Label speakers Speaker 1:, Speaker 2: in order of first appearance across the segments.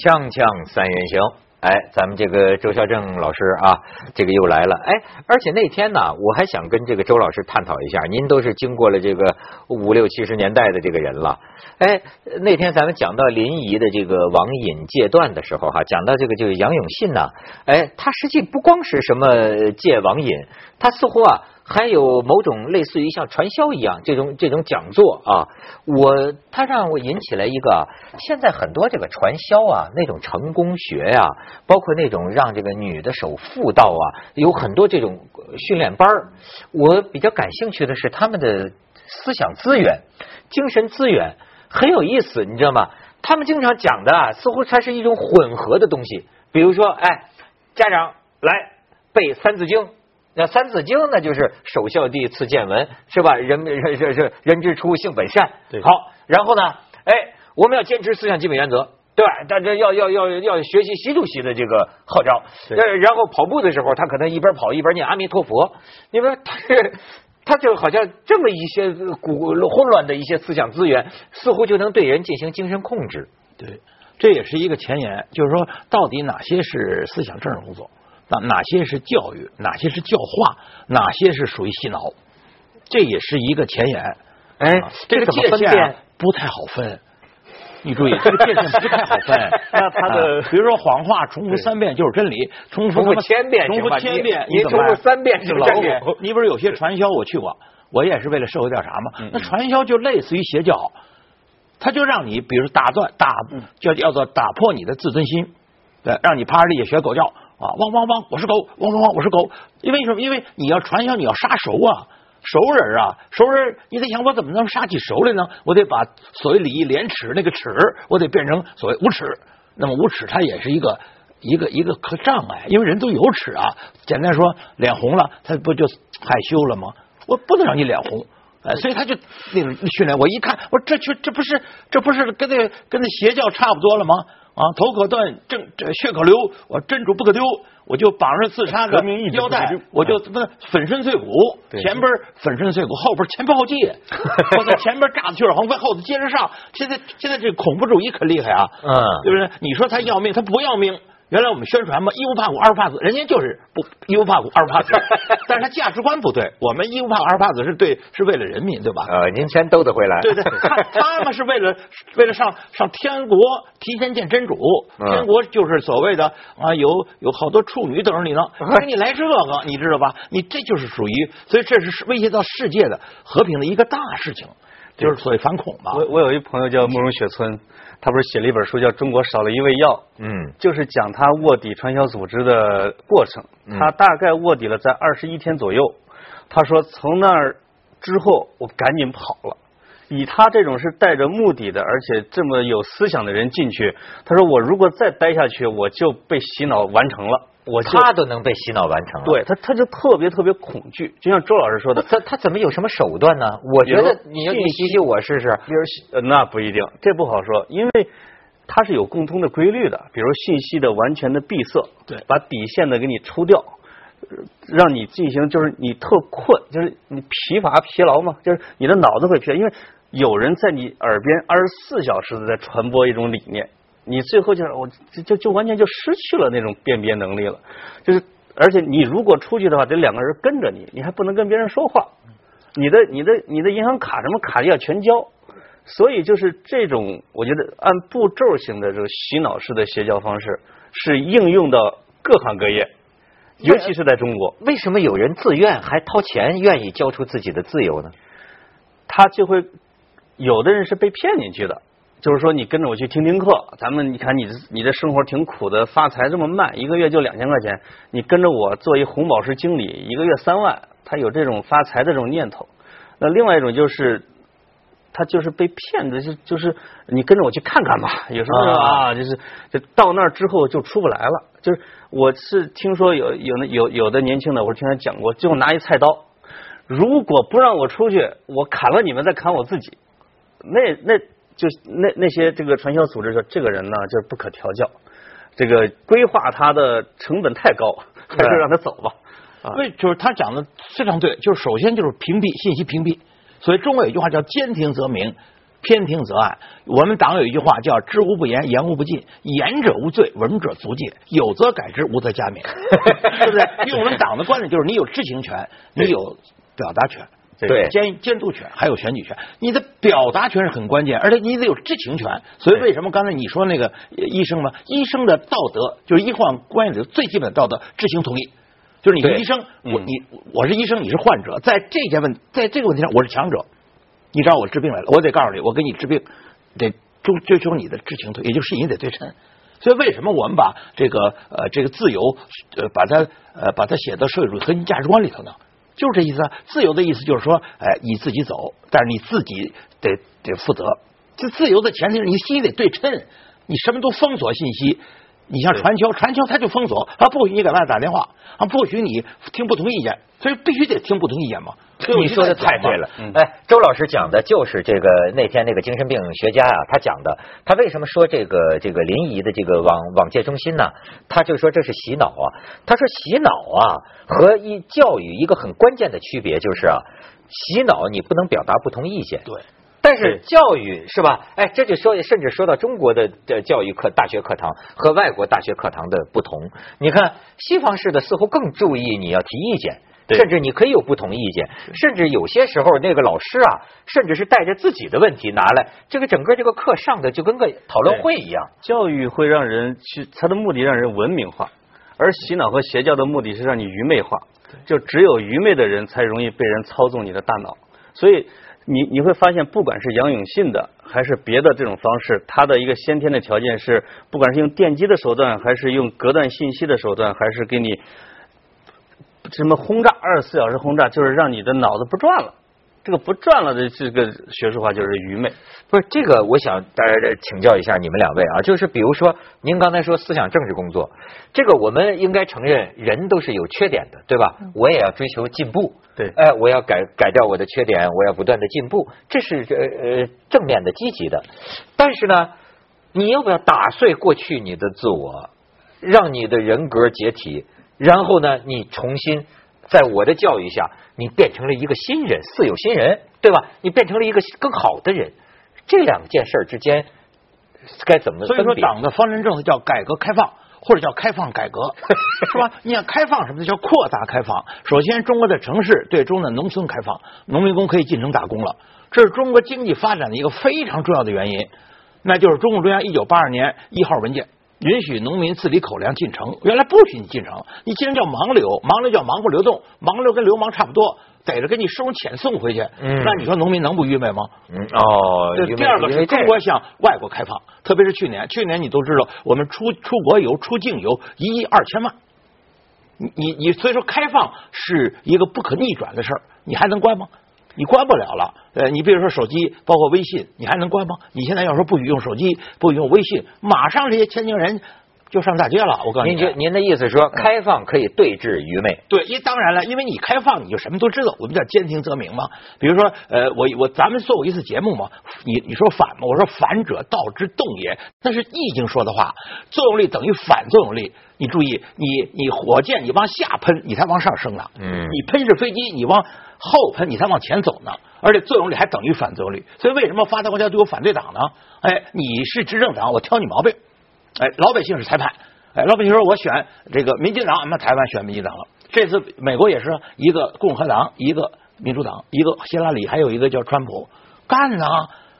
Speaker 1: 锵锵三人行，哎，咱们这个周孝正老师啊，这个又来了，哎，而且那天呢，我还想跟这个周老师探讨一下，您都是经过了这个五六七十年代的这个人了，哎，那天咱们讲到临沂的这个网瘾戒断的时候哈，讲到这个就是杨永信呢，哎，他实际不光是什么戒网瘾，他似乎啊。还有某种类似于像传销一样这种这种讲座啊，我他让我引起来一个，现在很多这个传销啊，那种成功学呀，包括那种让这个女的守妇道啊，有很多这种训练班我比较感兴趣的是他们的思想资源、精神资源很有意思，你知道吗？他们经常讲的啊，似乎它是一种混合的东西。比如说，哎，家长来背《三字经》。那《三字经》那就是首孝悌，次见闻，是吧？人人是是人之初，性本善。
Speaker 2: 对。
Speaker 1: 好，然后呢？哎，我们要坚持思想基本原则，对吧？大家要要要要学习习主席的这个号召。然后跑步的时候，他可能一边跑一边念阿弥陀佛。你说他是，他就好像这么一些古混乱的一些思想资源，似乎就能对人进行精神控制。
Speaker 2: 对，这也是一个前沿，就是说，到底哪些是思想政治工作？哪哪些是教育，哪些是教化，哪些是属于洗脑，这也是一个前沿。
Speaker 1: 哎，
Speaker 2: 这个界限不太好分。你注意，这个界限不太好分。
Speaker 1: 那他的，
Speaker 2: 比如说谎话重复三遍就是真理，重复
Speaker 1: 千遍，
Speaker 2: 重复千遍，
Speaker 1: 你重复三遍是老
Speaker 2: 虎。你不是有些传销我去过，我也是为了社会调查嘛。那传销就类似于邪教，他就让你，比如打断打，叫叫做打破你的自尊心，对，让你趴着地下学狗叫。啊，汪汪汪！我是狗，汪汪汪！我是狗。因为什么？因为你要传销，你要杀熟啊，熟人啊，熟人。你得想，我怎么能杀起熟来呢？我得把所谓礼义廉耻那个耻，我得变成所谓无耻。那么无耻，它也是一个一个一个可障碍，因为人都有耻啊。简单说，脸红了，他不就害羞了吗？我不能让你脸红，哎，所以他就那种训练。我一看，我这这这不是这不是跟那跟那邪教差不多了吗？啊，头可断，正这血可流，我真主不可丢，我就绑上自杀的腰带，我就不粉身碎骨，前边粉身碎骨，后边前仆后继，我在前边炸的血肉横飞，后头接着上。现在现在这恐怖主义可厉害啊，嗯，对不对？你说他要命，他不要命。原来我们宣传嘛，一不怕苦，二不怕死，人家就是不一不怕苦，二不怕死，但是他价值观不对。我们一不怕苦，二不怕死是对，是为了人民，对吧？
Speaker 1: 呃，您钱兜得回来。
Speaker 2: 对对，他他们是为了为了上上天国，提前见真主。天国就是所谓的啊，有有好多处女等着你呢，给你来这个，你知道吧？你这就是属于，所以这是威胁到世界的和平的一个大事情，就是所谓反恐嘛。
Speaker 3: 我我有一朋友叫慕容雪村。他不是写了一本书叫《中国少了一味药》，嗯，就是讲他卧底传销组织的过程。他大概卧底了在二十一天左右。他说从那儿之后，我赶紧跑了。以他这种是带着目的的，而且这么有思想的人进去，他说我如果再待下去，我就被洗脑完成了。我
Speaker 1: 他都能被洗脑完成了，
Speaker 3: 对他他就特别特别恐惧，就像周老师说的，
Speaker 1: 他他怎么有什么手段呢？我觉得你要你洗洗我试试，
Speaker 3: 比如那不一定，这不好说，因为它是有共通的规律的，比如信息的完全的闭塞，
Speaker 2: 对，
Speaker 3: 把底线的给你抽掉，让你进行就是你特困，就是你疲乏疲劳嘛，就是你的脑子会疲劳，因为有人在你耳边二十四小时的在传播一种理念。你最后就是我就就就完全就失去了那种辨别能力了，就是而且你如果出去的话，得两个人跟着你，你还不能跟别人说话，你的你的你的银行卡什么卡要全交，所以就是这种我觉得按步骤型的这个洗脑式的邪教方式是应用到各行各业，尤其是在中国。
Speaker 1: 为什么有人自愿还掏钱愿意交出自己的自由呢？
Speaker 3: 他就会有的人是被骗进去的。就是说，你跟着我去听听课，咱们你看你你这生活挺苦的，发财这么慢，一个月就两千块钱，你跟着我做一红宝石经理，一个月三万，他有这种发财的这种念头。那另外一种就是，他就是被骗的，就就是你跟着我去看看吧，有时候啊，就是就到那儿之后就出不来了。就是我是听说有有那有有的年轻的，我是听他讲过，就拿一菜刀，如果不让我出去，我砍了你们，再砍我自己。那那。就那那些这个传销组织说，这个人呢就是不可调教，这个规划他的成本太高，还是让他走吧。
Speaker 2: 为就是他讲的非常对，就是首先就是屏蔽信息屏蔽，所以中国有一句话叫兼听则明，偏听则暗。我们党有一句话叫“知无不言，言无不尽，言者无罪，闻者足戒，有则改之，无则加勉”，对不对？因为我们党的观点就是你有知情权，你有表达权。
Speaker 1: 对
Speaker 2: 监监督权还有选举权，你的表达权是很关键，而且你得有知情权。所以为什么刚才你说那个医生嘛，医生的道德就是医患关系里最基本的道德，知情同意。就是你是医生，我你我是医生，你是患者，在这件问在这个问题上我是强者，你找我治病来了，我得告诉你，我给你治病得追追求你的知情同意，也就是你得对称。所以为什么我们把这个呃这个自由呃把它呃把它写到社会主义核心价值观里头呢？就是这意思，自由的意思就是说，哎，你自己走，但是你自己得得负责。这自由的前提是你心里得对称，你什么都封锁信息。你像传销，传销他就封锁，他不许你给外打电话，啊，不许你听不同意见，所以必须得听不同意见嘛。
Speaker 1: 你说的太对了，哎，周老师讲的就是这个那天那个精神病学家啊，他讲的，他为什么说这个这个临沂的这个网网戒中心呢？他就说这是洗脑啊，他说洗脑啊和一教育一个很关键的区别就是啊，洗脑你不能表达不同意见，
Speaker 2: 对。
Speaker 1: 但是教育是吧？哎，这就说，甚至说到中国的的教育课、大学课堂和外国大学课堂的不同。你看，西方式的似乎更注意你要提意见，甚至你可以有不同意见，甚至有些时候那个老师啊，甚至是带着自己的问题拿来，这个整个这个课上的就跟个讨论会一样。
Speaker 3: 教育会让人去，它的目的让人文明化，而洗脑和邪教的目的是让你愚昧化。就只有愚昧的人才容易被人操纵你的大脑，所以。你你会发现，不管是杨永信的还是别的这种方式，他的一个先天的条件是，不管是用电击的手段，还是用隔断信息的手段，还是给你什么轰炸，二十四小时轰炸，就是让你的脑子不转了。这个不转了的这个学术化就是愚昧。
Speaker 1: 不是这个，我想大家请教一下你们两位啊，就是比如说您刚才说思想政治工作，这个我们应该承认人都是有缺点的，对吧？我也要追求进步。
Speaker 3: 对，
Speaker 1: 哎，我要改改掉我的缺点，我要不断的进步，这是呃呃正面的、积极的。但是呢，你要不要打碎过去你的自我，让你的人格解体，然后呢，你重新在我的教育下，你变成了一个新人，似有新人，对吧？你变成了一个更好的人，这两件事之间该怎么？
Speaker 2: 所以说，党的方针政策叫改革开放。或者叫开放改革，是吧？你看开放什么叫扩大开放？首先，中国的城市对中的农村开放，农民工可以进城打工了，这是中国经济发展的一个非常重要的原因。那就是中共中央一九八二年一号文件允许农民自理口粮进城，原来不许你进城，你既然叫盲流，盲流叫盲不流动，盲流跟流氓差不多。逮着给你收钱送回去，那你说农民能不愚昧吗？
Speaker 1: 哦，
Speaker 2: 第二个是中国向外国开放，特别是去年，去年你都知道，我们出出国游、出境游一亿二千万。你你你，所以说开放是一个不可逆转的事儿，你还能关吗？你关不了了。呃，你比如说手机，包括微信，你还能关吗？你现在要说不许用手机，不许用微信，马上这些天津人。就上大街了，我告诉
Speaker 1: 您。您您的意思说，开放可以对峙愚昧？
Speaker 2: 对，因当然了，因为你开放，你就什么都知道。我们叫兼听则明嘛。比如说，呃，我我咱们做过一次节目嘛，你你说反嘛，我说反者道之动也，那是易经说的话，作用力等于反作用力。你注意，你你火箭你往下喷，你才往上升呢。
Speaker 1: 嗯。
Speaker 2: 你喷是飞机，你往后喷，你才往前走呢。而且作用力还等于反作用力。所以为什么发达国家都有反对党呢？哎，你是执政党，我挑你毛病。哎，老百姓是裁判。哎，老百姓说：“我选这个民进党，那台湾选民进党了。这次美国也是一个共和党，一个民主党，一个希拉里，还有一个叫川普，干呢，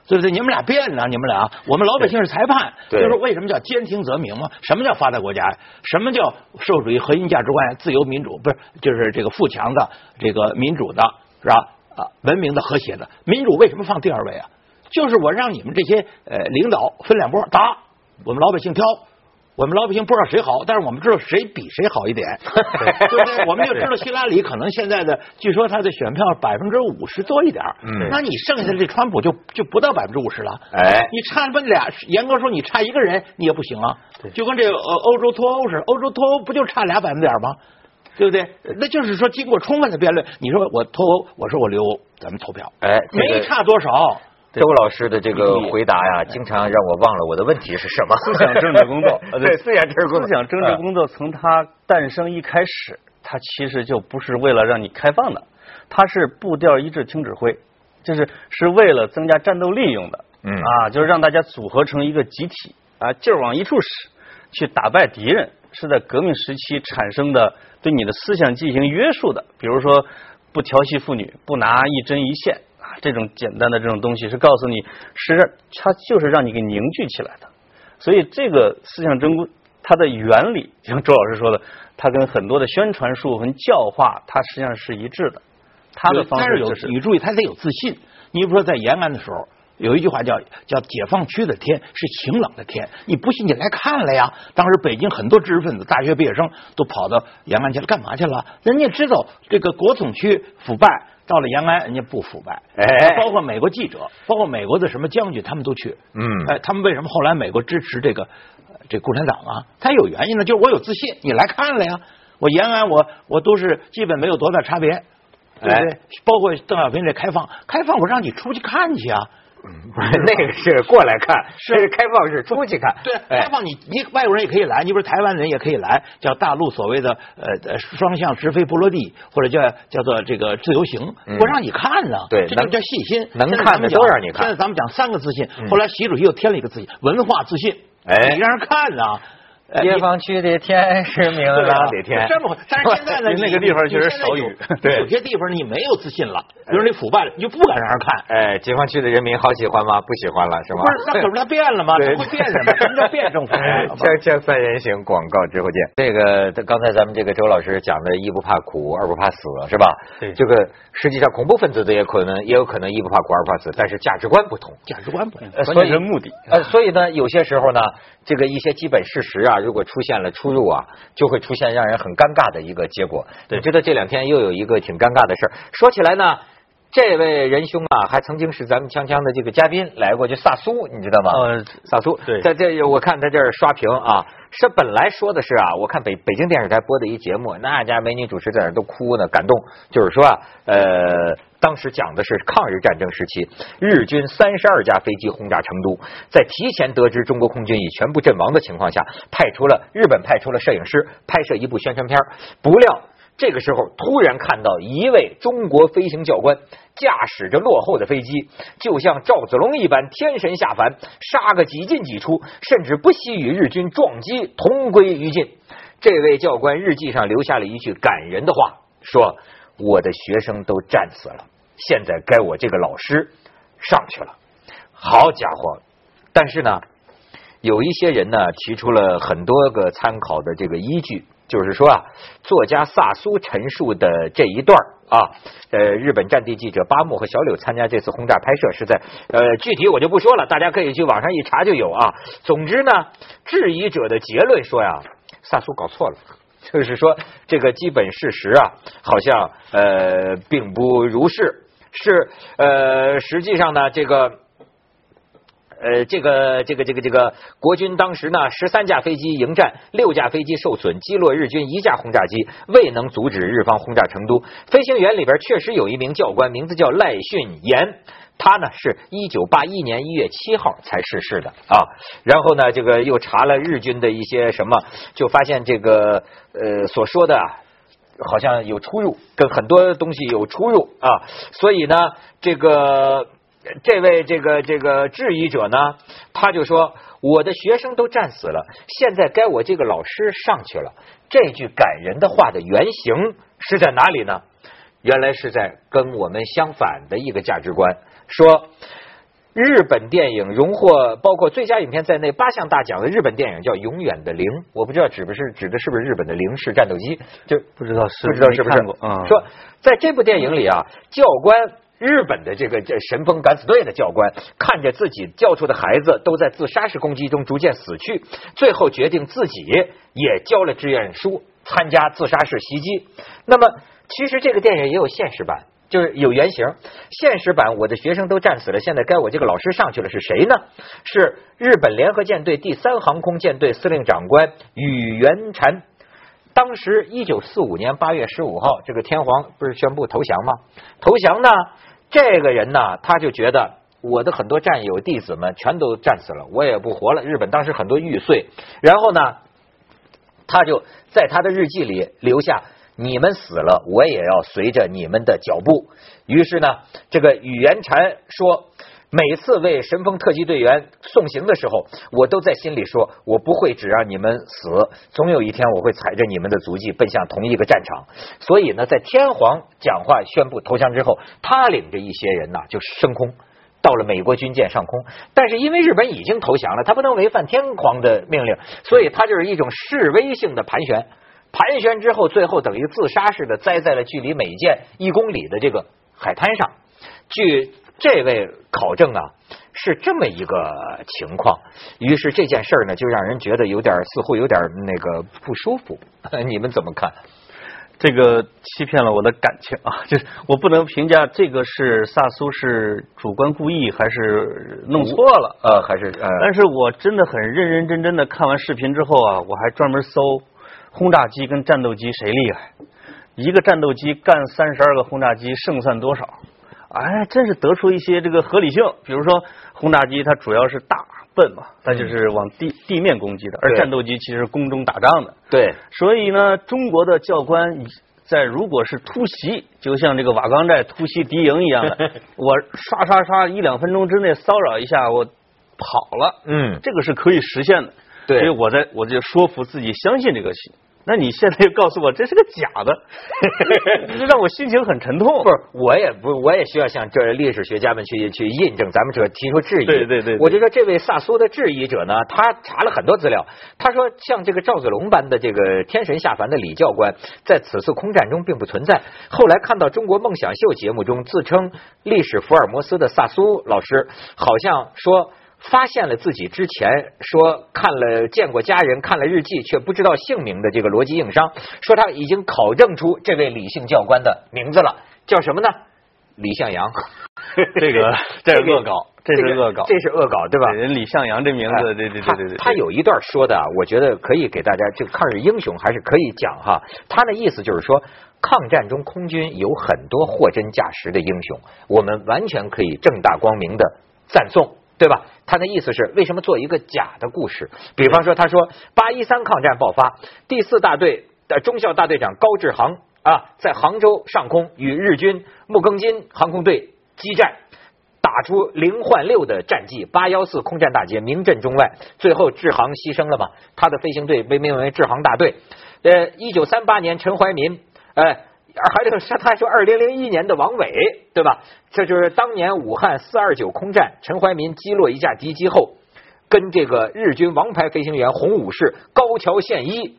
Speaker 2: 对不对？你们俩变呢？你们俩，我们老百姓是裁判。就是为什么叫兼听则明嘛？什么叫发达国家呀？什么叫社会主义核心价值观？自由民主不是？就是这个富强的，这个民主的，是吧？啊，文明的，和谐的。民主为什么放第二位啊？就是我让你们这些呃领导分两拨打，我们老百姓挑。”我们老百姓不知道谁好，但是我们知道谁比谁好一点，对不对？我们就知道希拉里可能现在的，据说他的选票百分之五十多一点。
Speaker 1: 嗯，
Speaker 2: 那你剩下的这川普就就不到百分之五十了。
Speaker 1: 哎，
Speaker 2: 你差不俩，严格说你差一个人你也不行啊。就跟这欧洲脱欧似的，欧洲脱欧不就差俩百分点吗？对不对？那就是说经过充分的辩论，你说我脱欧，我说我留欧，咱们投票，
Speaker 1: 哎，
Speaker 2: 没差多少。
Speaker 1: 周老师的这个回答呀，经常让我忘了我的问题是什么。
Speaker 3: 思想政治工作，
Speaker 1: 对思想政治
Speaker 3: 思想政治工作。从它诞生一开始，它其实就不是为了让你开放的，它是步调一致听指挥，就是是为了增加战斗力用的。
Speaker 1: 嗯。
Speaker 3: 啊，就是让大家组合成一个集体啊，劲儿往一处使，去打败敌人，是在革命时期产生的对你的思想进行约束的。比如说，不调戏妇女，不拿一针一线啊，这种简单的这种东西，是告诉你，是让它就是让你给凝聚起来的。所以这个思想真它的原理，像周老师说的，它跟很多的宣传术和教化，它实际上是一致的。他的方式就是
Speaker 2: 你注意，他得有自信。你比如说在延安的时候，有一句话叫叫解放区的天是晴朗的天，你不信你来看了呀。当时北京很多知识分子、大学毕业生都跑到延安去了，干嘛去了？人家知道这个国统区腐败，到了延安人家不腐败。
Speaker 1: 哎
Speaker 2: 包括美国记者，包括美国的什么将军，他们都去。
Speaker 1: 嗯
Speaker 2: 哎，他们为什么后来美国支持这个呃这共产党啊？他有原因的，就是我有自信，你来看了呀。我延安我我都是基本没有多大差别，对不对？
Speaker 1: 哎
Speaker 2: 包括邓小平这开放，开放我让你出去看去啊。
Speaker 1: 不 是那个是过来看，
Speaker 2: 是
Speaker 1: 是开放是出去看。
Speaker 2: 对，
Speaker 1: 哎
Speaker 2: 开放你你外国人也可以来，你不是台湾人也可以来，叫大陆所谓的呃呃双向直飞不落地，或者叫叫做这个自由行，
Speaker 1: 嗯
Speaker 2: 我让你看呢。
Speaker 1: 对能
Speaker 2: 这就叫细心。
Speaker 1: 能看的都让你看
Speaker 2: 现在咱们讲三个自信
Speaker 1: 嗯，
Speaker 2: 后来习主席又添了一个自信，文化自信。
Speaker 1: 哎
Speaker 2: 你让人看啊。呃
Speaker 1: 解放区的天是明朗的天。
Speaker 2: 这么回，但是现在呢，
Speaker 3: 那个地方确实少有
Speaker 1: 对
Speaker 2: 有些地方你没有自信了，比如你腐败了，你就不敢让人看。
Speaker 1: 哎，解放区的人民好喜欢吗？不喜欢了是吗？
Speaker 2: 不是，那可是他变了吗？
Speaker 1: 对
Speaker 2: 他会变什么？什么叫变政府？
Speaker 1: 哎锵锵三人行，广告之后见。这个刚才咱们这个周老师讲的，一不怕苦，二不怕死，是吧？
Speaker 3: 对
Speaker 1: 这个实际上恐怖分子的也可能也有可能一不怕苦，二不怕死，但是价值观不同。
Speaker 2: 价值观不一样。
Speaker 3: 关
Speaker 1: 呃所以
Speaker 3: 键是目的。
Speaker 1: 呃，所以呢，有些时候呢，这个一些基本事实啊，如果出现了出入啊，就会出现让人很尴尬的一个结果。
Speaker 3: 对
Speaker 1: 你知道这两天又有一个挺尴尬的事儿，说起来呢。这位仁兄啊，还曾经是咱们锵锵的这个嘉宾来过，就萨苏，你知道吗？
Speaker 3: 呃，
Speaker 1: 萨苏，
Speaker 3: 对
Speaker 1: 在这我看他这儿刷屏啊，是本来说的是啊，我看北北京电视台播的一节目，那家美女主持在那都哭呢，感动，就是说啊，呃，当时讲的是抗日战争时期，日军三十二架飞机轰炸成都，在提前得知中国空军已全部阵亡的情况下，派出了日本派出了摄影师拍摄一部宣传片儿不料。这个时候，突然看到一位中国飞行教官驾驶着落后的飞机，就像赵子龙一般天神下凡，杀个几进几出，甚至不惜与日军撞击，同归于尽。这位教官日记上留下了一句感人的话，说：“我的学生都战死了，现在该我这个老师上去了。”好家伙！但是呢，有一些人呢提出了很多个参考的这个依据，就是说啊，作家萨苏陈述的这一段啊，呃，日本战地记者八木和小柳参加这次轰炸拍摄是在呃，具体我就不说了，大家可以去网上一查就有啊。总之呢，质疑者的结论说呀，萨苏搞错了。就是说，这个基本事实啊，好像呃并不如是，是呃实际上呢，这个呃，这个这个这个这个国军当时呢，十三架飞机迎战，六架飞机受损，击落日军一架轰炸机，未能阻止日方轰炸成都。飞行员里边确实有一名教官，名字叫赖训言。他呢是一九八一年一月七号才逝世的啊，然后呢，这个又查了日军的一些什么，就发现这个呃所说的啊好像有出入，跟很多东西有出入啊，所以呢，这个这位这个这个质疑者呢，他就说我的学生都战死了，现在该我这个老师上去了。这句感人的话的原型是在哪里呢？原来是在跟我们相反的一个价值观，说日本电影荣获包括最佳影片在内八项大奖的日本电影叫《永远的零》，我不知道指不是指的是不是日本的零式战斗机，就
Speaker 3: 不知道是
Speaker 1: 不知道是不是
Speaker 3: 嗯
Speaker 1: 说在这部电影里啊，教官。日本的这个这神风敢死队的教官看着自己教出的孩子都在自杀式攻击中逐渐死去，最后决定自己也交了志愿书参加自杀式袭击。那么，其实这个电影也有现实版，就是有原型。现实版我的学生都战死了，现在该我这个老师上去了，是谁呢？是日本联合舰队第三航空舰队司令长官宇垣禅。当时一九四五年八月十五号，这个天皇不是宣布投降吗？投降呢，这个人呢，他就觉得我的很多战友弟子们全都战死了，我也不活了。日本当时很多玉碎，然后呢，他就在他的日记里留下：你们死了，我也要随着你们的脚步。于是呢，这个宇垣禅说。每次为神风特级队员送行的时候，我都在心里说，我不会只让你们死，总有一天我会踩着你们的足迹奔向同一个战场。所以呢，在天皇讲话宣布投降之后，他领着一些人呐就升空。到了美国军舰上空，但是因为日本已经投降了，他不能违反天皇的命令，所以他就是一种示威性的盘旋。盘旋之后，最后等于自杀似的栽在了距离美舰一公里的这个海滩上。据这位考证啊，是这么一个情况。于是这件事儿呢，就让人觉得有点似乎有点那个不舒服。你们怎么看？
Speaker 3: 这个欺骗了我的感情啊！就是我不能评价这个是萨苏是主观故意还是弄错了
Speaker 1: 呃，还是呃，
Speaker 3: 但是我真的很认认真真的看完视频之后啊，我还专门搜轰炸机跟战斗机谁厉害，一个战斗机干三十二个轰炸机胜算多少？哎，真是得出一些这个合理性。比如说轰炸机它主要是大笨嘛，它就是往地地面攻击的，而战斗机其实空中打仗的。
Speaker 1: 对，
Speaker 3: 所以呢，中国的教官在如果是突袭，就像这个瓦岗寨突袭敌营一样的，我刷刷刷一两分钟之内骚扰一下，我跑了，
Speaker 1: 嗯，
Speaker 3: 这个是可以实现的。
Speaker 1: 对
Speaker 3: 所以我在我就说服自己相信这个戏。那你现在又告诉我这是个假的，这让我心情很沉痛。
Speaker 1: 不是，我也不，我也需要向这历史学家们去去印证咱们这提出质疑。
Speaker 3: 对对对对
Speaker 1: 我就说这位萨苏的质疑者呢，他查了很多资料，他说像这个赵子龙般的这个天神下凡的李教官，在此次空战中并不存在。后来看到中国梦想秀节目中自称历史福尔摩斯的萨苏老师，好像说。发现了自己之前说看了见过家人看了日记却不知道姓名的这个逻辑硬伤，说他已经考证出这位李姓教官的名字了，叫什么呢？李向阳。
Speaker 3: 这个 这是恶搞，这是恶搞，
Speaker 1: 这是恶搞，对吧？
Speaker 3: 人李向阳这名字，
Speaker 1: 哎
Speaker 3: 对对对对对，
Speaker 1: 他有一段说的啊，我觉得可以给大家，这个抗日英雄还是可以讲哈。他的意思就是说，抗战中空军有很多货真价实的英雄，我们完全可以正大光明的赞颂。对吧？他的意思是，为什么做一个假的故事？比方说，他说八一三抗战爆发，第四大队的中校大队长高志航啊，在杭州上空与日军木更津航空队激战，打出零换六的战绩，八幺四空战大捷，名震中外。最后志航牺牲了嘛？他的飞行队被命名为志航大队。呃，一九三八年，陈怀民，呃。还有他还说，二零零一年的王伟，对吧？这就是当年武汉四二九空战，陈怀民击落一架敌机后，跟这个日军王牌飞行员红武士高桥宪一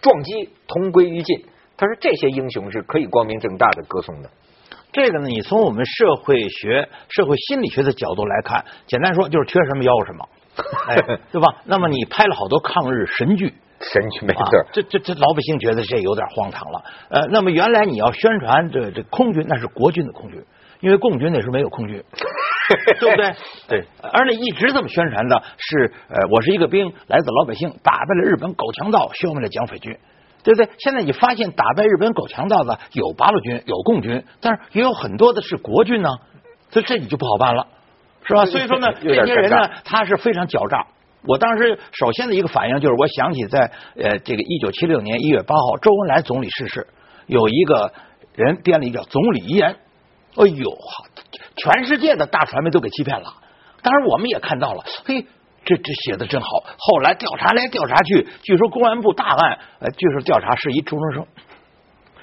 Speaker 1: 撞击同归于尽。他说这些英雄是可以光明正大的歌颂的。
Speaker 2: 这个呢，你从我们社会学、社会心理学的角度来看，简单说就是缺什么要什么，哎，对吧？那么你拍了好多抗日神剧。
Speaker 1: 神剧没错、
Speaker 2: 啊，这这这老百姓觉得这有点荒唐了。呃，那么原来你要宣传这这空军，那是国军的空军，因为共军那时候没有空军，对不对？
Speaker 3: 对。
Speaker 2: 而那一直这么宣传的是，呃，我是一个兵，来自老百姓，打败了日本狗强盗，消灭了蒋匪军，对不对？现在你发现打败日本狗强盗的有八路军，有共军，但是也有很多的是国军呢，所以这你就不好办了，是吧？所以说呢，这些人呢，他是非常狡诈。我当时首先的一个反应就是，我想起在呃这个一九七六年一月八号，周恩来总理逝世，有一个人编了一个《总理遗言》，哎呦，全世界的大传媒都给欺骗了。当然我们也看到了，嘿，这这写的真好。后来调查来调查去，据说公安部大案，呃，就是调查是一初中生，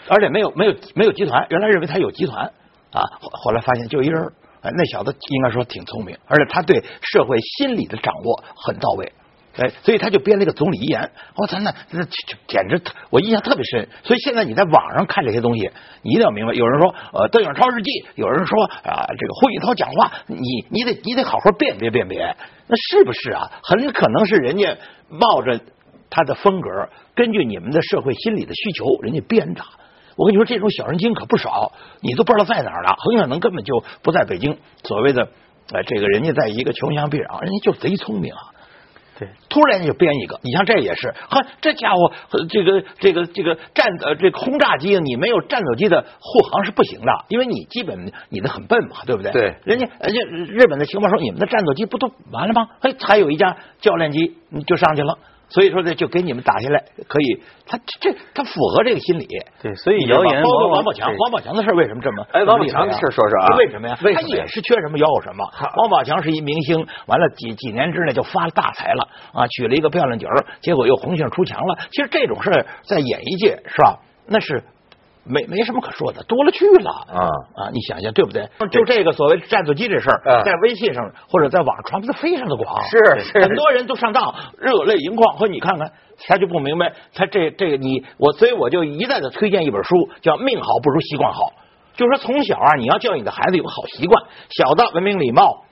Speaker 2: 而且没有没有没有集团，原来认为他有集团啊，后后来发现就一人。哎，那小子应该说挺聪明，而且他对社会心理的掌握很到位，哎，所以他就编了一个总理遗言。我操，那那简直我印象特别深。所以现在你在网上看这些东西，你一定要明白，有人说呃邓颖超日记，有人说啊这个胡锦涛讲话，你你得你得好好辨别辨别，那是不是啊？很可能是人家冒着他的风格，根据你们的社会心理的需求，人家编的。我跟你说，这种小人精可不少，你都不知道在哪儿了，很可能根本就不在北京。所谓的，呃，这个人家在一个穷乡僻壤，人家就贼聪明啊。
Speaker 3: 对，
Speaker 2: 突然就编一个，你像这也是，呵，这家伙，这个这个这个战呃这轰炸机，你没有战斗机的护航是不行的，因为你基本你的很笨嘛，对不对？
Speaker 1: 对，
Speaker 2: 人家人家日本的情报说你们的战斗机不都完了吗？嘿，还有一架教练机就上去了。所以说呢，就给你们打下来，可以，他这他符合这个心理。
Speaker 3: 对，所以谣言
Speaker 2: 包括王宝强，
Speaker 3: 对
Speaker 2: 王宝强的事儿为什么这么？
Speaker 1: 哎王宝强的事儿说说啊
Speaker 2: 为什么呀？他也是缺什么要有什么。王宝强是一明星，完了几几年之内就发了大财了啊，娶了一个漂亮姐儿，结果又红杏出墙了。其实这种事儿在演艺界是吧？那是。没没什么可说的，多了去了
Speaker 1: 啊
Speaker 2: 啊！你想想对不对？就这个所谓战斗机这事儿，
Speaker 1: 嗯
Speaker 2: 在微信上或者在网上传播的非常的广，
Speaker 1: 是是
Speaker 2: 很多人都上当，热泪盈眶。说你看看，他就不明白，他这这个你我，所以我就一再的推荐一本书，叫《命好不如习惯好》，就是说从小啊，你要教你的孩子有个好习惯，小的文明礼貌、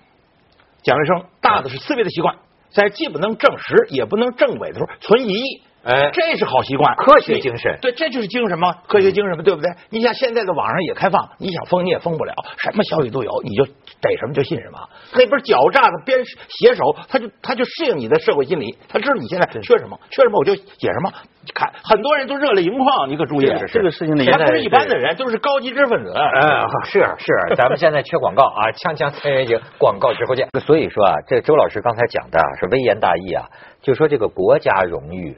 Speaker 2: 讲卫生，大的是思维的习惯，在既不能证实也不能证伪的时候存疑。
Speaker 1: 哎
Speaker 2: 这是好习惯，
Speaker 1: 科学精神
Speaker 2: 对，这就是精神嘛，科学精神嘛，对不对？你像现在的网上也开放，你想封你也封不了，什么消息都有，你就逮什么就信什么。那边狡诈的边写手，他就他就适应你的社会心理，他知道你现在缺什么，缺什么我就写什么。看，很多人都热泪盈眶，你可注意，
Speaker 3: 这个事情的
Speaker 2: 他不是一般的人，都是高级知识分子。
Speaker 1: 哎，是是，咱们现在缺广告啊，锵锵三人行，广告直播间。所以说啊，这周老师刚才讲的啊是微言大义啊，就说这个国家荣誉、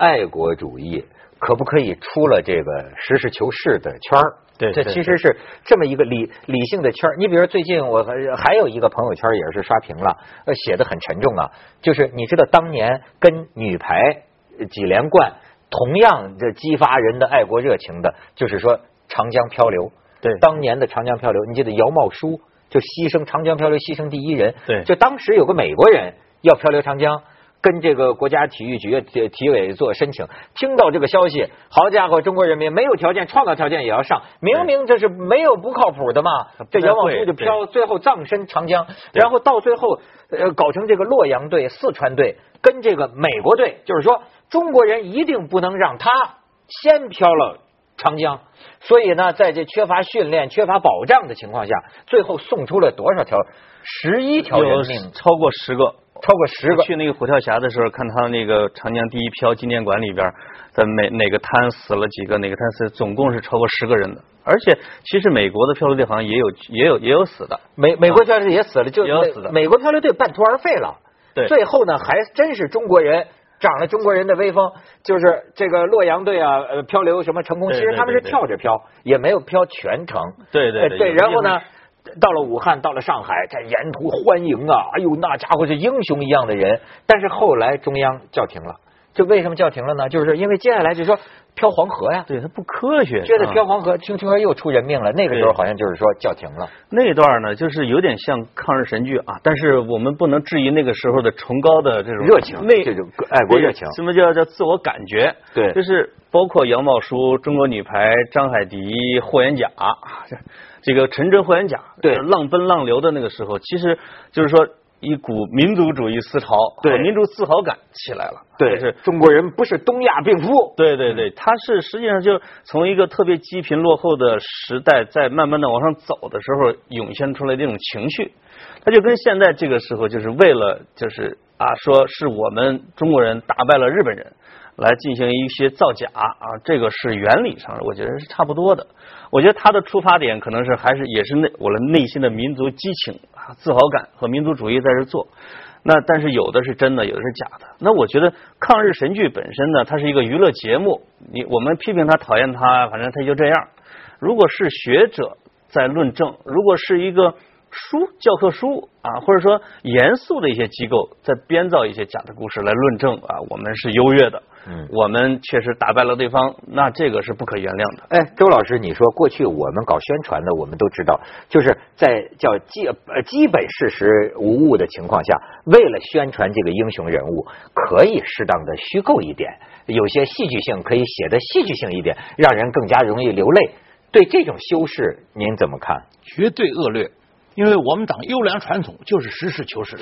Speaker 1: 爱国主义可不可以出了这个实事求是的圈儿？这
Speaker 3: 对这
Speaker 1: 其实是这么一个理理性的圈儿。你比如最近我还还有一个朋友圈也是刷屏了，呃，写的很沉重啊，就是你知道当年跟女排呃几连冠同样这激发人的爱国热情的，就是说长江漂流。
Speaker 3: 对
Speaker 1: 当年的长江漂流，你记得姚茂书就牺牲长江漂流牺牲第一人。
Speaker 3: 对
Speaker 1: 就当时有个美国人要漂流长江。跟这个国家体育局体体委做申请，听到这个消息，好家伙，中国人民没有条件，创造条件也要上，明明这是没有不靠谱的嘛。这杨望舒就飘，最后葬身长江，然后到最后呃搞成这个洛阳队、四川队跟这个美国队，就是说中国人一定不能让他先飘了长江，所以呢，在这缺乏训练、缺乏保障的情况下，最后送出了多少条？十一条人命，
Speaker 3: 超过十个。
Speaker 1: 超过十个。
Speaker 3: 去那个虎跳峡的时候，看他那个长江第一漂纪念馆里边，在哪哪个滩死了几个，哪个滩死，总共是超过十个人的。而且，其实美国的漂流队好像也有也有也有死的。
Speaker 1: 美美国漂流队也死了，就
Speaker 3: 也有死的
Speaker 1: 美国漂流队半途而废了。
Speaker 3: 对
Speaker 1: 最后呢，还真是中国人长了中国人的威风，就是这个洛阳队啊，呃，漂流什么成功，其实他们是跳着漂，也没有漂全程。
Speaker 3: 对对对
Speaker 1: 然后呢
Speaker 3: 有。
Speaker 1: 到了武汉，到了上海，这沿途欢迎啊！哎呦，那家伙是英雄一样的人。但是后来中央叫停了，这为什么叫停了呢？就是因为接下来就说漂黄河呀，
Speaker 3: 对，它不科学。
Speaker 1: 接着
Speaker 3: 啊
Speaker 1: 漂黄河，听听说又出人命了。那个时候好像就是说叫停了。
Speaker 3: 那段呢，就是有点像抗日神剧啊，但是我们不能质疑那个时候的崇高的这种
Speaker 1: 热情
Speaker 3: 那
Speaker 1: 这种爱国热情
Speaker 3: 什么叫叫自我感觉？
Speaker 1: 对
Speaker 3: 就是包括杨茂书、中国女排、张海迪、霍元甲，这这个陈真、霍元甲，
Speaker 1: 对
Speaker 3: 浪奔浪流的那个时候，其实就是说一股民族主义思潮
Speaker 1: 对
Speaker 3: 和民族自豪感起来了，对是
Speaker 1: 中国人不是东亚病夫。
Speaker 3: 对对对，他是实际上就从一个特别积贫落后的时代，在慢慢的往上走的时候，涌现出来这种情绪，他就跟现在这个时候，就是为了就是啊，说是我们中国人打败了日本人，来进行一些造假啊，这个是原理上我觉得是差不多的。我觉得他的出发点可能是还是也是内我的内心的民族激情啊、自豪感和民族主义在这做。那但是有的是真的，有的是假的。那我觉得抗日神剧本身呢，它是一个娱乐节目，你我们批评他、讨厌他，反正他就这样。如果是学者在论证，如果是一个书教科书啊，或者说严肃的一些机构在编造一些假的故事来论证啊，我们是优越的，
Speaker 1: 嗯
Speaker 3: 我们确实打败了对方，那这个是不可原谅的。
Speaker 1: 哎，周老师，你说过去我们搞宣传的，我们都知道，就是在叫基呃基本事实无误的情况下，为了宣传这个英雄人物，可以适当的虚构一点，有些戏剧性可以写的戏剧性一点，让人更加容易流泪。对这种修饰，您怎么看？
Speaker 2: 绝对恶劣。因为我们党优良传统就是实事求是。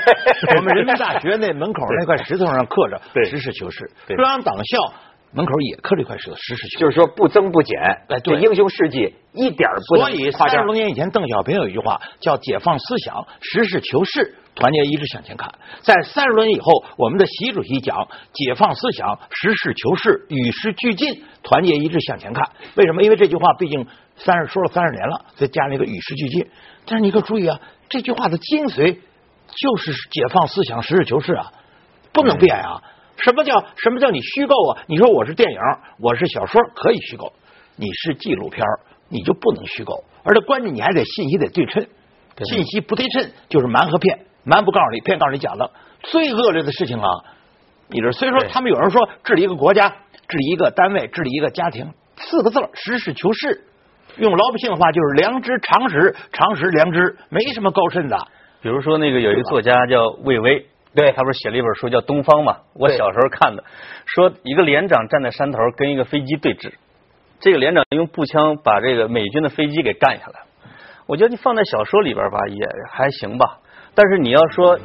Speaker 2: 我们人民大学那门口那块石头上刻着“
Speaker 3: 对
Speaker 2: 实事求是”，中央党校门口也刻了一块石头“实事求是”。
Speaker 1: 就是说不增不减，
Speaker 2: 哎对
Speaker 1: 这英雄事迹一点儿不
Speaker 2: 所以三十多。年以前，邓小平有一句话叫“解放思想，实事求是，团结一致向前看”。在三十多年以后，我们的习主席讲“解放思想，实事求是，与时俱进，团结一致向前看”。为什么？因为这句话毕竟三十说了三十年了，再加上一个与时俱进。但是你可注意啊，这句话的精髓就是解放思想，实事求是啊，不能变啊。什么叫什么叫你虚构啊？你说我是电影，我是小说，可以虚构。你是纪录片，你就不能虚构。而且关键你还得信息得对称，信息不对称就是瞒和骗，瞒不告诉你，骗告诉你假的。最恶劣的事情啊，你这虽说他们有人说治理一个国家、治理一个单位、治理一个家庭，四个字实事求是。用老百姓的话就是良知、常识、常识、良知，没什么高深的。
Speaker 3: 比如说那个有一个作家叫魏巍，
Speaker 1: 对
Speaker 3: 他不是写了一本书叫《东方》嘛？我小时候看的，说一个连长站在山头跟一个飞机对峙，这个连长用步枪把这个美军的飞机给干下来了。我觉得你放在小说里边吧也还行吧，但是你要说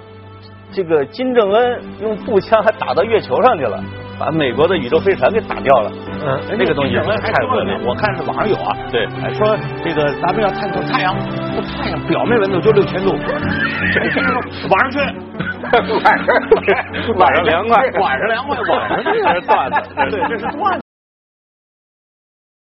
Speaker 3: 这个金正恩用步枪还打到月球上去了。把美国的宇宙飞船给打掉了，
Speaker 2: 嗯，
Speaker 3: 那个东西
Speaker 2: 太恶劣。我看是网上有啊，
Speaker 3: 对，
Speaker 2: 说这个咱们要探测太阳，太阳表面温度就六千度，晚上去，
Speaker 3: 晚上晚上凉快，
Speaker 2: 晚上凉快，晚上这是段子，对，这是段